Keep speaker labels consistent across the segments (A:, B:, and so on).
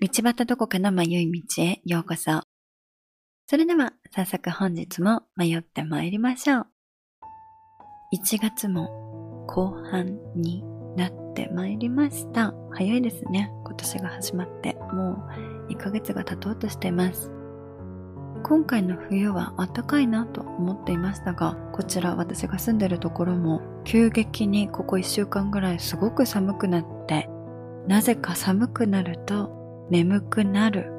A: 道端どこかの迷い道へようこそ。それでは早速本日も迷って参りましょう。1月も後半になって参りました。早いですね。今年が始まってもう1ヶ月が経とうとしています。今回の冬は暖かいなと思っていましたが、こちら私が住んでるところも急激にここ1週間ぐらいすごく寒くなって、なぜか寒くなると眠くなる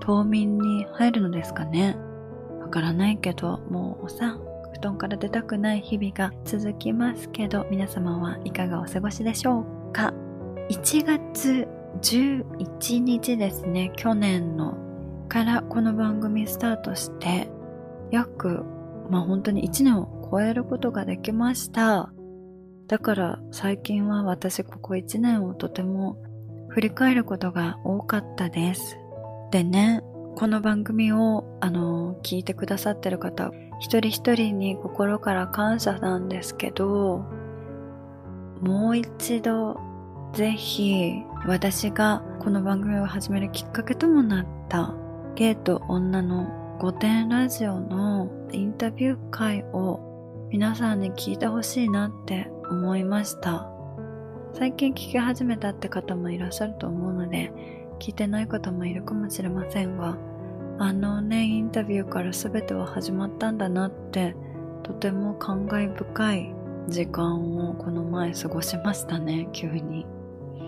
A: 冬眠に入るのですかね。わからないけど、もうおさ、布団から出たくない日々が続きますけど、皆様はいかがお過ごしでしょうか ?1 月11日ですね、去年のからこの番組スタートして、約、まあ本当に1年を超えることができました。だから最近は私ここ1年をとても振り返ることが多かったです。でね、この番組を、あの、聞いてくださってる方、一人一人に心から感謝なんですけど、もう一度、ぜひ、私がこの番組を始めるきっかけともなった、ゲイと女の御殿ラジオのインタビュー会を皆さんに聞いてほしいなって思いました。最近聞き始めたって方もいらっしゃると思うので、聞いてない方もいるかもしれませんが、あのね、インタビューから全ては始まったんだなって、とても感慨深い時間をこの前過ごしましたね、急に。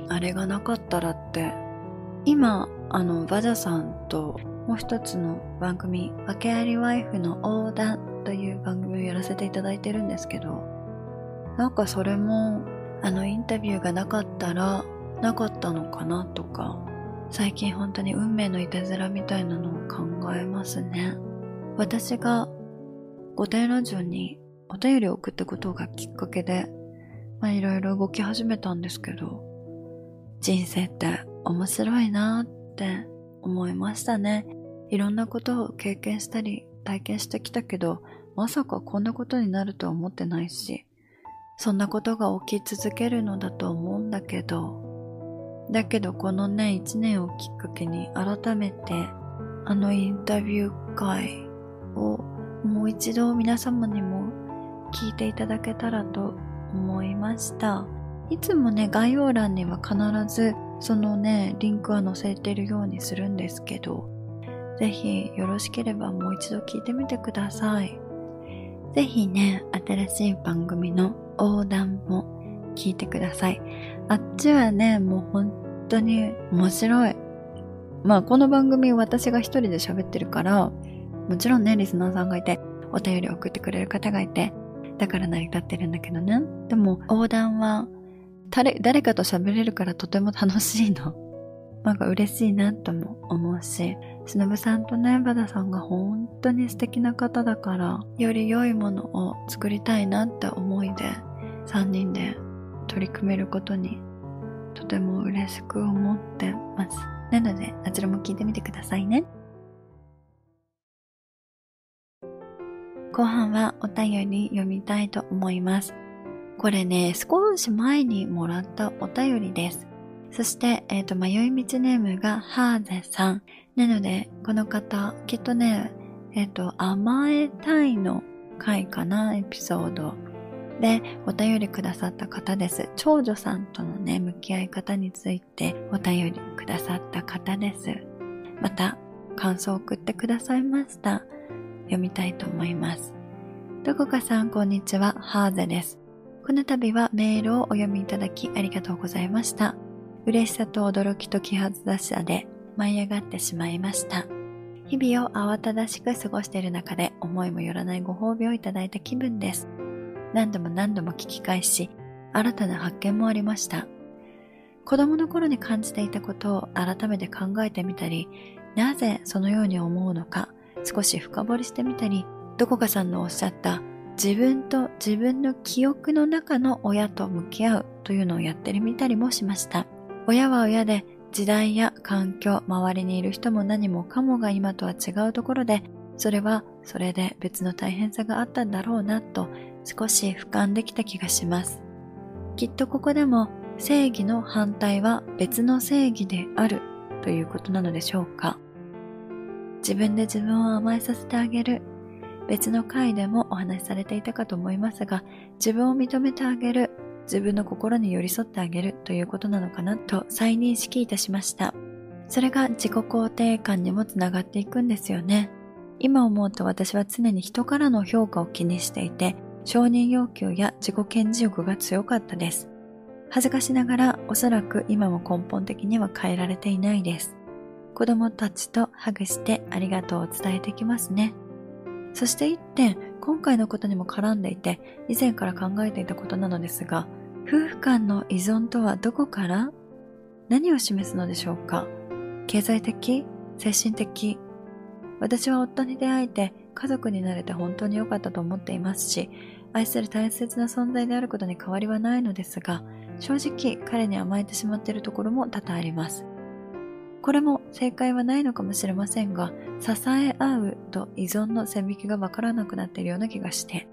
A: あれがなかったらって、今、あの、バジャさんともう一つの番組、訳ありワイフの横断という番組をやらせていただいてるんですけど、なんかそれも、あのインタビューがなかったら、なかったのかなとか、最近本当に運命のいたずらみたいなのを考えますね。私が御殿ラジオにお便りを送ったことがきっかけで、まあいろいろ動き始めたんですけど、人生って面白いなって思いましたね。いろんなことを経験したり体験してきたけど、まさかこんなことになるとは思ってないし、そんなことが起き続けるのだと思うんだけど、だけどこのね、一年をきっかけに改めてあのインタビュー会をもう一度皆様にも聞いていただけたらと思いました。いつもね、概要欄には必ずそのね、リンクは載せてるようにするんですけど、ぜひよろしければもう一度聞いてみてください。ぜひね、新しい番組の横断も聞いてください。あっちはね、もう本当に面白い。まあこの番組私が一人で喋ってるから、もちろんね、リスナーさんがいて、お便り送ってくれる方がいて、だから成り立ってるんだけどね。でも横断は誰誰かと喋れるからとても楽しいの。なんか嬉しいなとも思うし、しのぶさんとね、バダさんが本当に素敵な方だから、より良いものを作りたいなって思いで、3人で取り組めることにとても嬉しく思ってます。なので、あちらも聞いてみてくださいね。後半はお便り読みたいと思います。これね、少し前にもらったお便りです。そして、えっ、ー、と、迷い道ネームがハーゼさん。なので、この方、きっとね、えっ、ー、と、甘えたいの回かな、エピソード。で、お便りくださった方です。長女さんとのね、向き合い方についてお便りくださった方です。また、感想を送ってくださいました。読みたいと思います。どこかさん、こんにちは。ハーゼです。この度はメールをお読みいただきありがとうございました。嬉しさと驚きと気恥ずかしさで舞い上がってしまいました。日々を慌ただしく過ごしている中で思いもよらないご褒美をいただいた気分です。何度も何度も聞き返し、新たな発見もありました。子供の頃に感じていたことを改めて考えてみたり、なぜそのように思うのか少し深掘りしてみたり、どこかさんのおっしゃった自分と自分の記憶の中の親と向き合うというのをやってみたりもしました。親は親で時代や環境、周りにいる人も何もかもが今とは違うところで、それはそれで別の大変さがあったんだろうなと少し俯瞰できた気がします。きっとここでも正義の反対は別の正義であるということなのでしょうか。自分で自分を甘えさせてあげる。別の回でもお話しされていたかと思いますが自分を認めてあげる。自分の心に寄り添ってあげるということなのかなと再認識いたしましたそれが自己肯定感にもつながっていくんですよね今思うと私は常に人からの評価を気にしていて承認要求や自己顕示欲が強かったです恥ずかしながらおそらく今も根本的には変えられていないです。子供たちとハグしてありがとうを伝えてきますね。そして一点、今回のことにも絡んでいて、以前から考えていたことなのですが、夫婦間の依存とはどこから？何を示すのでしょうか？経済的？精神的？私は夫に出会えて家族になれて本当に良かったと思っていますし、愛する大切な存在であることに変わりはないのですが、正直彼に甘えてしまっているところも多々あります。これも正解はないのかもしれませんが、支え合うと依存の線引きがわからなくなっているような気がして、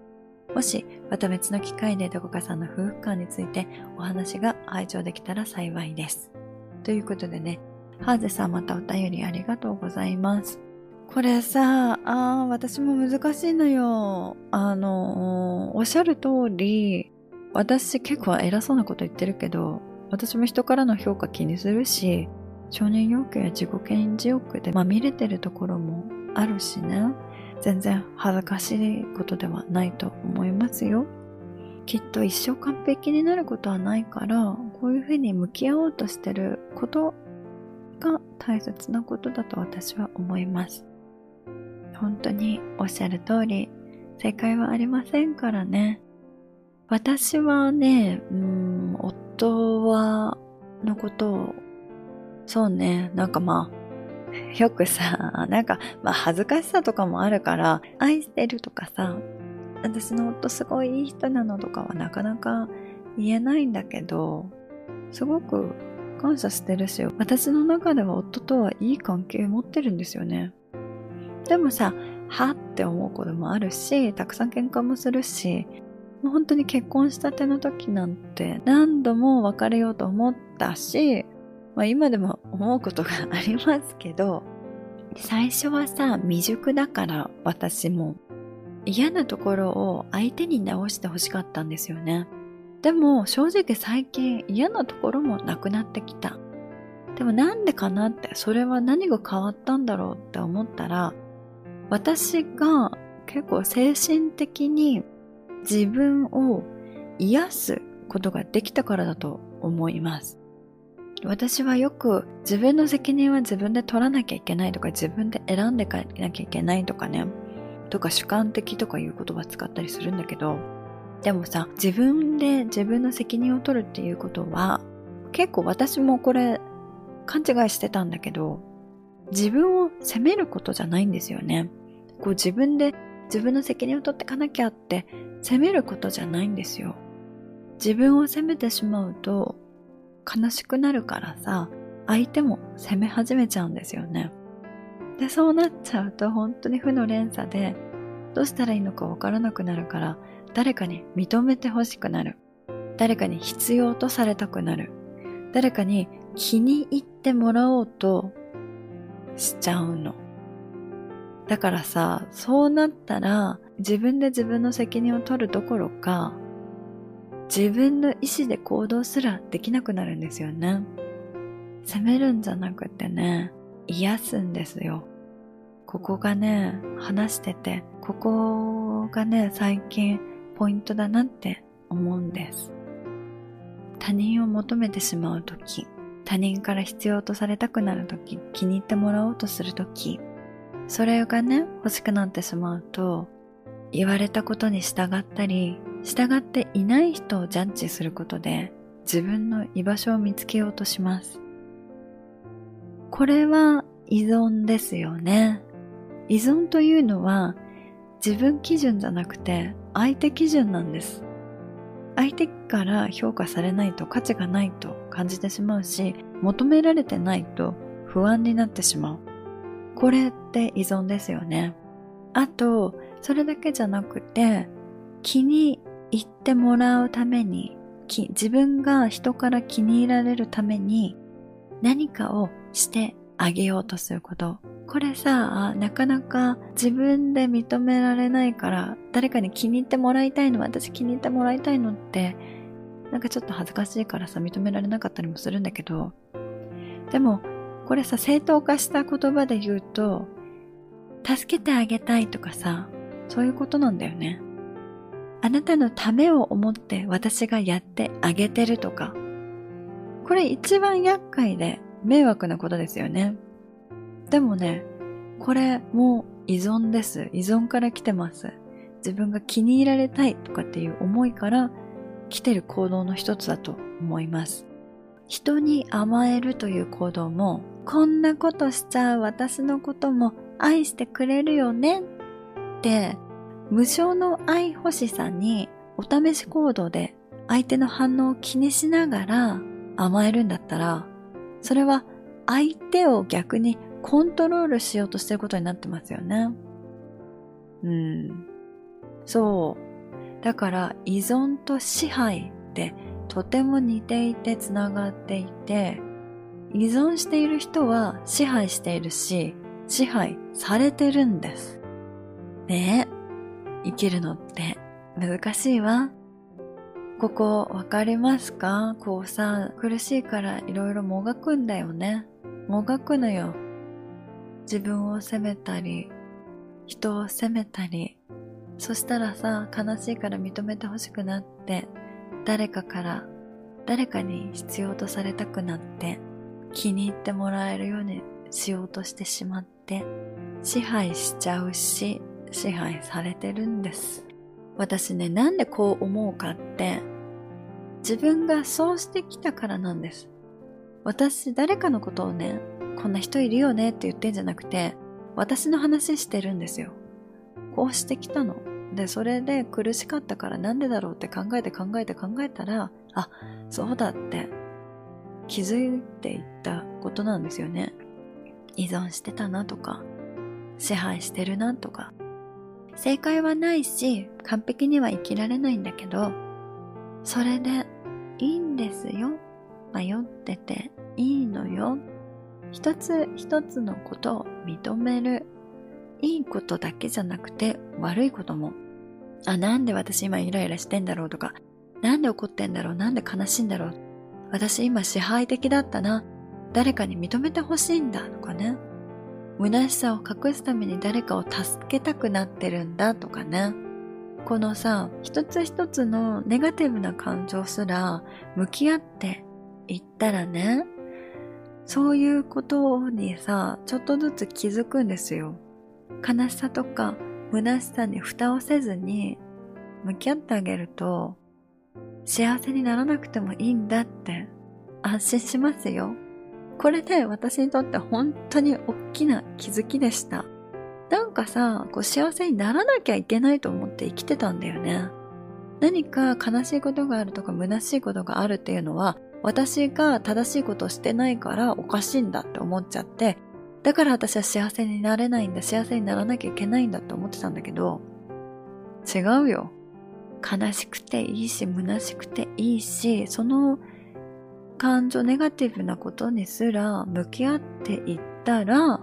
A: もしまた別の機会でどこかさんの夫婦間についてお話が拝聴できたら幸いです。ということでね、ハーゼさんまたお便りありがとうございます。これさ、あ私も難しいのよ。あの、おっしゃる通り、私結構偉そうなこと言ってるけど、私も人からの評価気にするし、承認欲求や自己顕示欲でまみれてるところもあるしね。全然恥ずかしいことではないと思いますよ。きっと一生完璧になることはないから、こういうふうに向き合おうとしてることが大切なことだと私は思います。本当におっしゃる通り、正解はありませんからね。私はね、うん、夫は、のことを、そうね、なんかまあ、よくさ、なんか、まあ恥ずかしさとかもあるから、愛してるとかさ、私の夫すごいいい人なのとかはなかなか言えないんだけど、すごく感謝してるし、私の中では夫とはいい関係持ってるんですよね。でもさ、はって思うこともあるし、たくさん喧嘩もするし、もう本当に結婚したての時なんて何度も別れようと思ったし、まあ今でも思うことがありますけど、最初はさ、未熟だから私も嫌なところを相手に直してほしかったんですよね。でも正直最近嫌なところもなくなってきた。でもなんでかなって、それは何が変わったんだろうって思ったら、私が結構精神的に自分を癒すことができたからだと思います。私はよく自分の責任は自分で取らなきゃいけないとか自分で選んでかなきゃいけないとかね、とか主観的とかいう言葉使ったりするんだけど、でもさ、自分で自分の責任を取るっていうことは、結構私もこれ勘違いしてたんだけど、自分を責めることじゃないんですよね。こう自分で自分の責任を取ってかなきゃって責めることじゃないんですよ。自分を責めてしまうと悲しくなるからさ、相手も責め始めちゃうんですよね。で、そうなっちゃうと本当に負の連鎖で、どうしたらいいのかわからなくなるから、誰かに認めてほしくなる。誰かに必要とされたくなる。誰かに気に入ってもらおうとしちゃうの。だからさ、そうなったら、自分で自分の責任を取るどころか、自分の意思で行動すらできなくなるんですよね。責めるんじゃなくてね、癒すんですよ。ここがね、話してて、ここがね、最近ポイントだなって思うんです。他人を求めてしまうとき、他人から必要とされたくなるとき、気に入ってもらおうとするとき、それがね、欲しくなってしまうと、言われたことに従ったり、従っていない人をジャッジすることで、自分の居場所を見つけようとします。これは依存ですよね。依存というのは自分基準じゃなくて相手基準なんです。相手から評価されないと価値がないと感じてしまうし、求められてないと不安になってしまう。これって依存ですよね。あと、それだけじゃなくて、気に入ってもらうために、自分が人から気に入られるために何かをしてあげようとすること。これさ、なかなか自分で認められないから、誰かに気に入ってもらいたいの、私気に入ってもらいたいのって、なんかちょっと恥ずかしいからさ、認められなかったりもするんだけど、でも、これさ、正当化した言葉で言うと、助けてあげたいとかさ、そういうことなんだよね。あなたのためを思って私がやってあげてるとか、これ一番厄介で迷惑なことですよね。でもね、これも依存です。依存から来てます。自分が気に入られたいとかっていう思いから来てる行動の一つだと思います。人に甘えるという行動も、こんなことしちゃう私のことも愛してくれるよねって、無償の愛欲しさにお試し行動で相手の反応を気にしながら甘えるんだったら、それは相手を逆にコントロールしようとしてることになってますよね。うん。そう。だから依存と支配ってとても似ていてつながっていて、依存している人は支配しているし、支配されてるんです。ねえ、生きるのって難しいわ。ここわかりますか？こうさ、苦しいからいろいろもがくんだよね。もがくのよ。自分を責めたり、人を責めたり、そしたらさ、悲しいから認めてほしくなって、誰かから、誰かに必要とされたくなって、気に入ってもらえるようにしようとしてしまって、支配しちゃうし、支配されてるんです。私ね、なんでこう思うかって、自分がそうしてきたからなんです。私、誰かのことをね、こんな人いるよねって言ってんじゃなくて、私の話してるんですよ。こうしてきたの。で、それで苦しかったからなんでだろうって考えて考えて考えたら、あ、そうだって気づいていったことなんですよね。依存してたなとか、支配してるなとか、正解はないし、完璧には生きられないんだけど、それでいいんですよ。迷ってていいのよ。一つ一つのことを認める。いいことだけじゃなくて悪いことも。あ、なんで私今イライラしてんだろうとか、なんで怒ってんだろう、なんで悲しいんだろう。私今支配的だったな。誰かに認めてほしいんだとかね。虚しさを隠すために誰かを助けたくなってるんだとかね。このさ、一つ一つのネガティブな感情すら向き合っていったらね、そういうことにさ、ちょっとずつ気づくんですよ。悲しさとか虚しさに蓋をせずに向き合ってあげると、幸せにならなくてもいいんだって安心しますよ。これで私にとって本当に大きな気づきでした。なんかさ、こう幸せにならなきゃいけないと思って生きてたんだよね。何か悲しいことがあるとか虚しいことがあるっていうのは、私が正しいことをしてないからおかしいんだって思っちゃって、だから私は幸せになれないんだ、幸せにならなきゃいけないんだって思ってたんだけど、違うよ。悲しくていいし、虚しくていいし、その感情、ネガティブなことにすら向き合っていったら、あ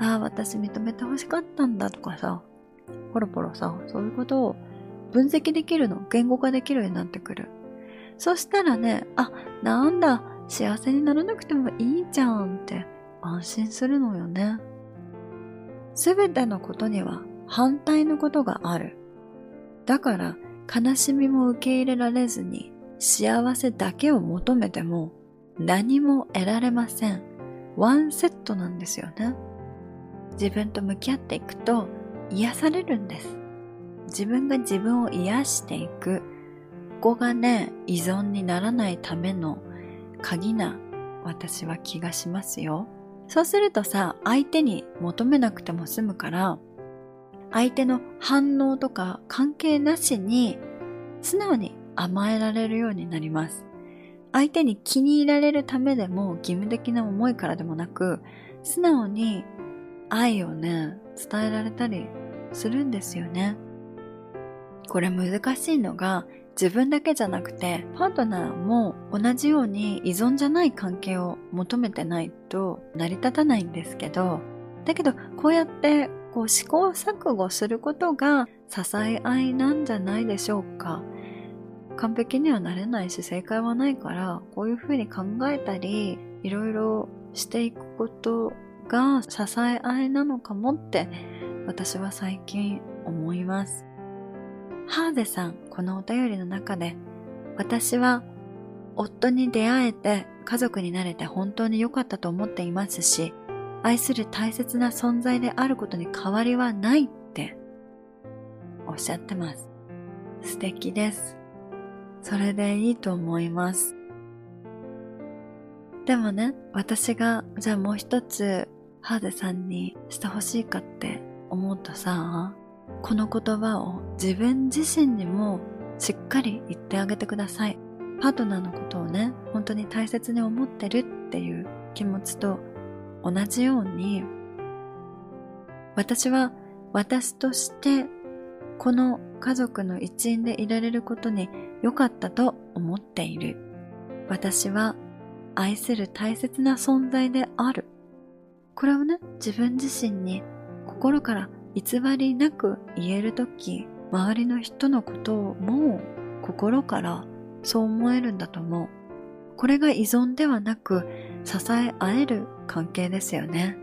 A: あ、私認めて欲しかったんだとかさ、ポロポロさ、そういうことを分析できるの、言語化できるようになってくる。そしたらね、あ、なんだ、幸せにならなくてもいいじゃんって安心するのよね。すべてのことには反対のことがある。だから悲しみも受け入れられずに幸せだけを求めても何も得られません。ワンセットなんですよね。自分と向き合っていくと癒されるんです。自分が自分を癒していく。ここがね、依存にならないための鍵な私は気がしますよ。そうするとさ、相手に求めなくても済むから、相手の反応とか関係なしに素直に甘えられるようになります。相手に気に入られるためでも義務的な思いからでもなく、素直に愛をね、伝えられたりするんですよね。これ難しいのが、自分だけじゃなくて、パートナーも同じように依存じゃない関係を求めてないと成り立たないんですけど、だけどこうやってこう試行錯誤することが支え合いなんじゃないでしょうか。完璧にはなれないし正解はないからこういうふうに考えたりいろいろしていくことが支え合いなのかもって私は最近思います。ハーゼさん、このお便りの中で私は夫に出会えて家族になれて本当に良かったと思っていますし愛する大切な存在であることに変わりはないっておっしゃってます。素敵です。それでいいと思います。でもね、私がじゃあもう一つハーデさんにしてほしいかって思うとさ、この言葉を自分自身にもしっかり言ってあげてください。パートナーのことをね、本当に大切に思ってるっていう気持ちと同じように、私は私としてこの家族の一員でいられることに良かったと思っている。私は愛する大切な存在である。これをね、自分自身に心から偽りなく言えるとき、周りの人のことをもう心からそう思えるんだと思う。これが依存ではなく支え合える関係ですよね。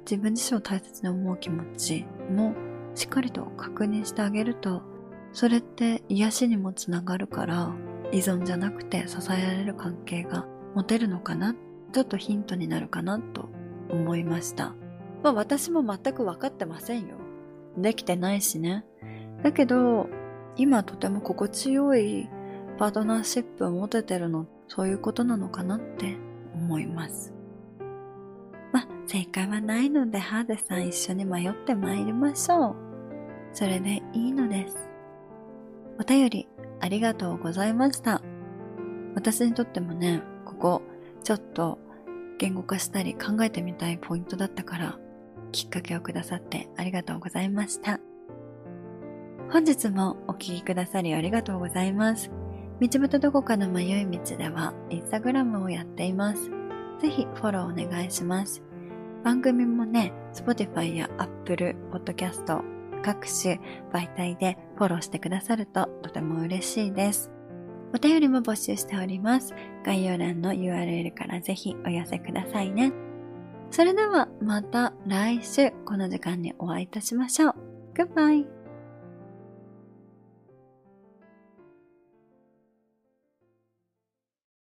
A: 自分自身を大切に思う気持ちもしっかりと確認してあげると、それって癒しにもつながるから、依存じゃなくて支えられる関係が持てるのかな？ちょっとヒントになるかなと思いました。まあ私も全く分かってませんよ。できてないしね。だけど、今とても心地よいパートナーシップを持ててるの、そういうことなのかなって思います。まあ、正解はないので、ハーデさん一緒に迷って参りましょう。それでいいのです。お便りありがとうございました。私にとってもね、ここ、ちょっと言語化したり考えてみたいポイントだったから、きっかけをくださってありがとうございました。本日もお聴きくださりありがとうございます。道端どこかの迷い道では、インスタグラムをやっています。ぜひフォローお願いします。番組もね、Spotify や Apple Podcast 各種媒体でフォローしてくださるととても嬉しいです。お便りも募集しております。概要欄の URL からぜひお寄せくださいね。それではまた来週この時間にお会いいたしましょう。Goodbye!